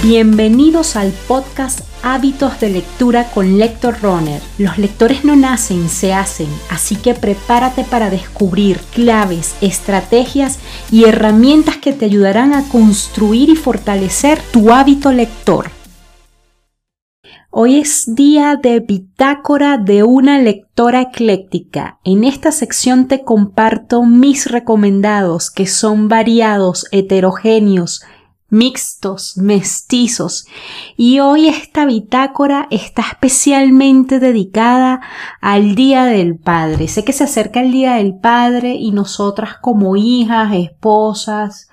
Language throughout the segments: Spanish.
Bienvenidos al podcast Hábitos de Lectura con Lector Runner. Los lectores no nacen, se hacen, así que prepárate para descubrir claves, estrategias y herramientas que te ayudarán a construir y fortalecer tu hábito lector. Hoy es día de bitácora de una lectora ecléctica. En esta sección te comparto mis recomendados que son variados, heterogéneos, mixtos, mestizos. Y hoy esta bitácora está especialmente dedicada al Día del Padre. Sé que se acerca el Día del Padre y nosotras como hijas, esposas,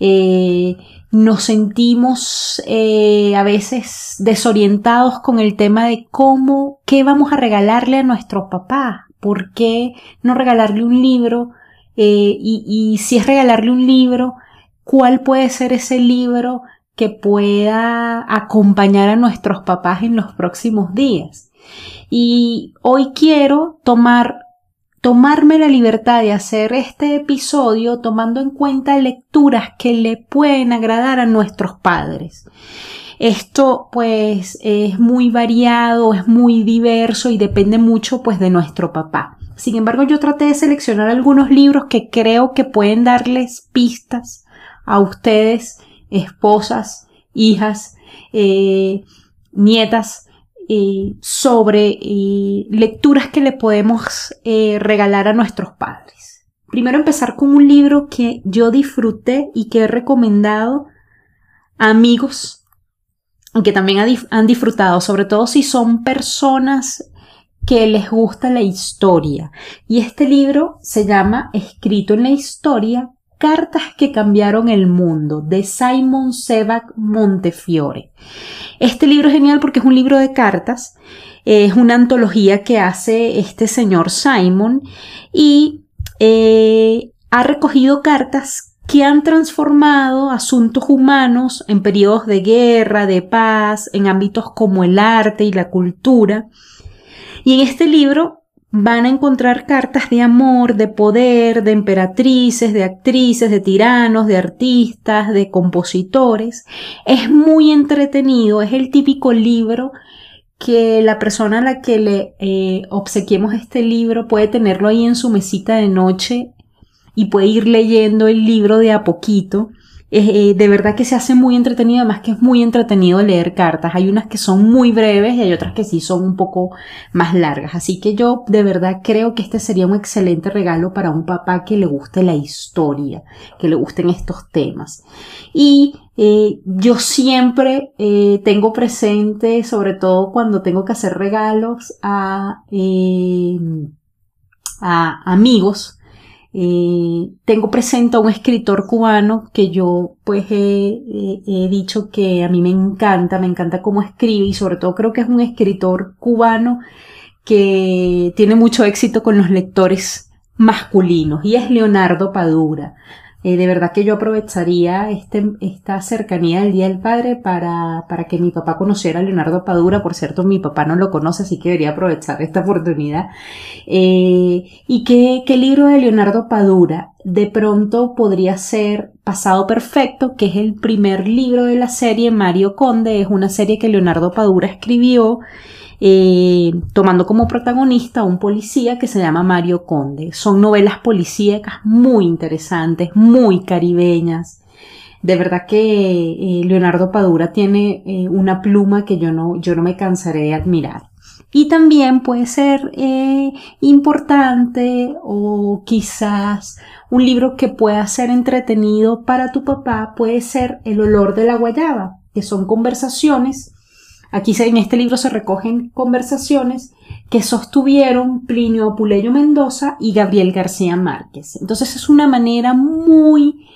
eh, nos sentimos eh, a veces desorientados con el tema de cómo, qué vamos a regalarle a nuestro papá, por qué no regalarle un libro eh, y, y si es regalarle un libro, cuál puede ser ese libro que pueda acompañar a nuestros papás en los próximos días. Y hoy quiero tomar tomarme la libertad de hacer este episodio tomando en cuenta lecturas que le pueden agradar a nuestros padres. Esto pues es muy variado, es muy diverso y depende mucho pues de nuestro papá. Sin embargo, yo traté de seleccionar algunos libros que creo que pueden darles pistas a ustedes, esposas, hijas, eh, nietas, eh, sobre eh, lecturas que le podemos regalar a nuestros padres. Primero empezar con un libro que yo disfruté y que he recomendado a amigos que también han disfrutado, sobre todo si son personas que les gusta la historia. Y este libro se llama Escrito en la Historia Cartas que cambiaron el mundo de Simon Sebag Montefiore. Este libro es genial porque es un libro de cartas, es una antología que hace este señor Simon y eh, ha recogido cartas que han transformado asuntos humanos en periodos de guerra, de paz, en ámbitos como el arte y la cultura. Y en este libro van a encontrar cartas de amor, de poder, de emperatrices, de actrices, de tiranos, de artistas, de compositores. Es muy entretenido, es el típico libro que la persona a la que le eh, obsequiemos este libro puede tenerlo ahí en su mesita de noche y puede ir leyendo el libro de a poquito eh, de verdad que se hace muy entretenido, además que es muy entretenido leer cartas. Hay unas que son muy breves y hay otras que sí son un poco más largas. Así que yo de verdad creo que este sería un excelente regalo para un papá que le guste la historia, que le gusten estos temas. Y eh, yo siempre eh, tengo presente, sobre todo cuando tengo que hacer regalos a, a amigos, eh, tengo presente a un escritor cubano que yo pues he, dicho que a mí me encanta, me encanta cómo escribe y sobre todo creo que es un escritor cubano que tiene mucho éxito con los lectores masculinos y es Leonardo Padura. Eh, de verdad que yo aprovecharía este, esta cercanía del Día del Padre para, para que mi papá conociera a Leonardo Padura. Por cierto, mi papá no lo conoce, así que debería aprovechar esta oportunidad. Eh, ¿Y qué, qué libro de Leonardo Padura de pronto podría ser Pasado Perfecto, que es el primer libro de la serie Mario Conde? Es una serie que Leonardo Padura escribió eh, tomando como protagonista a un policía que se llama Mario Conde. Son novelas policíacas muy interesantes, muy caribeñas. De verdad que eh, Leonardo Padura tiene eh, una pluma que yo no, yo no me cansaré de admirar. Y también puede ser importante o quizás un libro que pueda ser entretenido para tu papá puede ser El olor de la guayaba, que son conversaciones Aquí en este libro se recogen conversaciones que sostuvieron Plinio Apuleyo Mendoza y Gabriel García Márquez. Entonces es una manera muy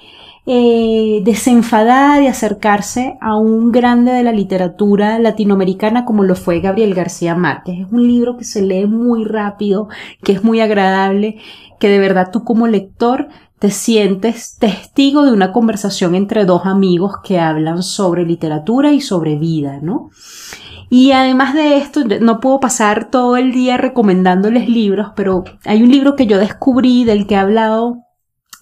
eh, desenfadada de acercarse a un grande de la literatura latinoamericana como lo fue Gabriel García Márquez. Es un libro que se lee muy rápido, que es muy agradable, que de verdad tú como lector te sientes testigo de una conversación entre dos amigos que hablan sobre literatura y sobre vida, ¿no? Y además de esto, no puedo pasar todo el día recomendándoles libros, pero hay un libro que yo descubrí del que he hablado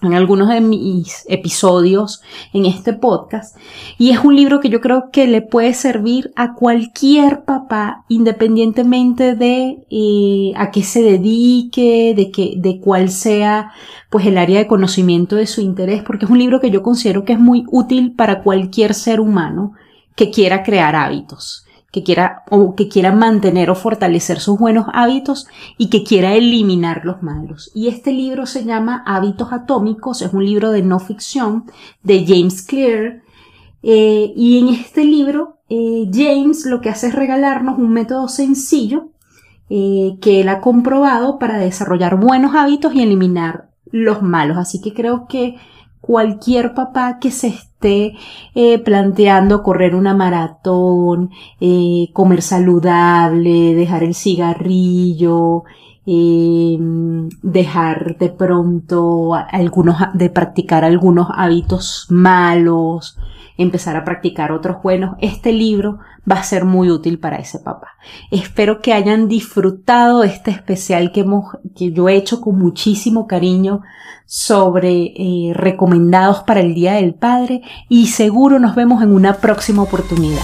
en algunos de mis episodios en este podcast y es un libro que yo creo que le puede servir a cualquier papá independientemente de eh, a qué se dedique, de que, de cuál sea pues el área de conocimiento de su interés, porque es un libro que yo considero que es muy útil para cualquier ser humano que quiera crear hábitos que quiera o que quiera mantener o fortalecer sus buenos hábitos y que quiera eliminar los malos. Y este libro se llama Hábitos Atómicos, es un libro de no ficción de James Clear. Eh, y en este libro, eh, James lo que hace es regalarnos un método sencillo eh, que él ha comprobado para desarrollar buenos hábitos y eliminar los malos. Así que creo que cualquier papá que se esté eh, planteando correr una maratón, eh, comer saludable, dejar el cigarrillo, eh, dejar de pronto algunos, de practicar algunos hábitos malos, empezar a practicar otros buenos, este libro va a ser muy útil para ese papá. Espero que hayan disfrutado este especial que, hemos, que yo he hecho con muchísimo cariño sobre eh, recomendados para el Día del Padre y seguro nos vemos en una próxima oportunidad.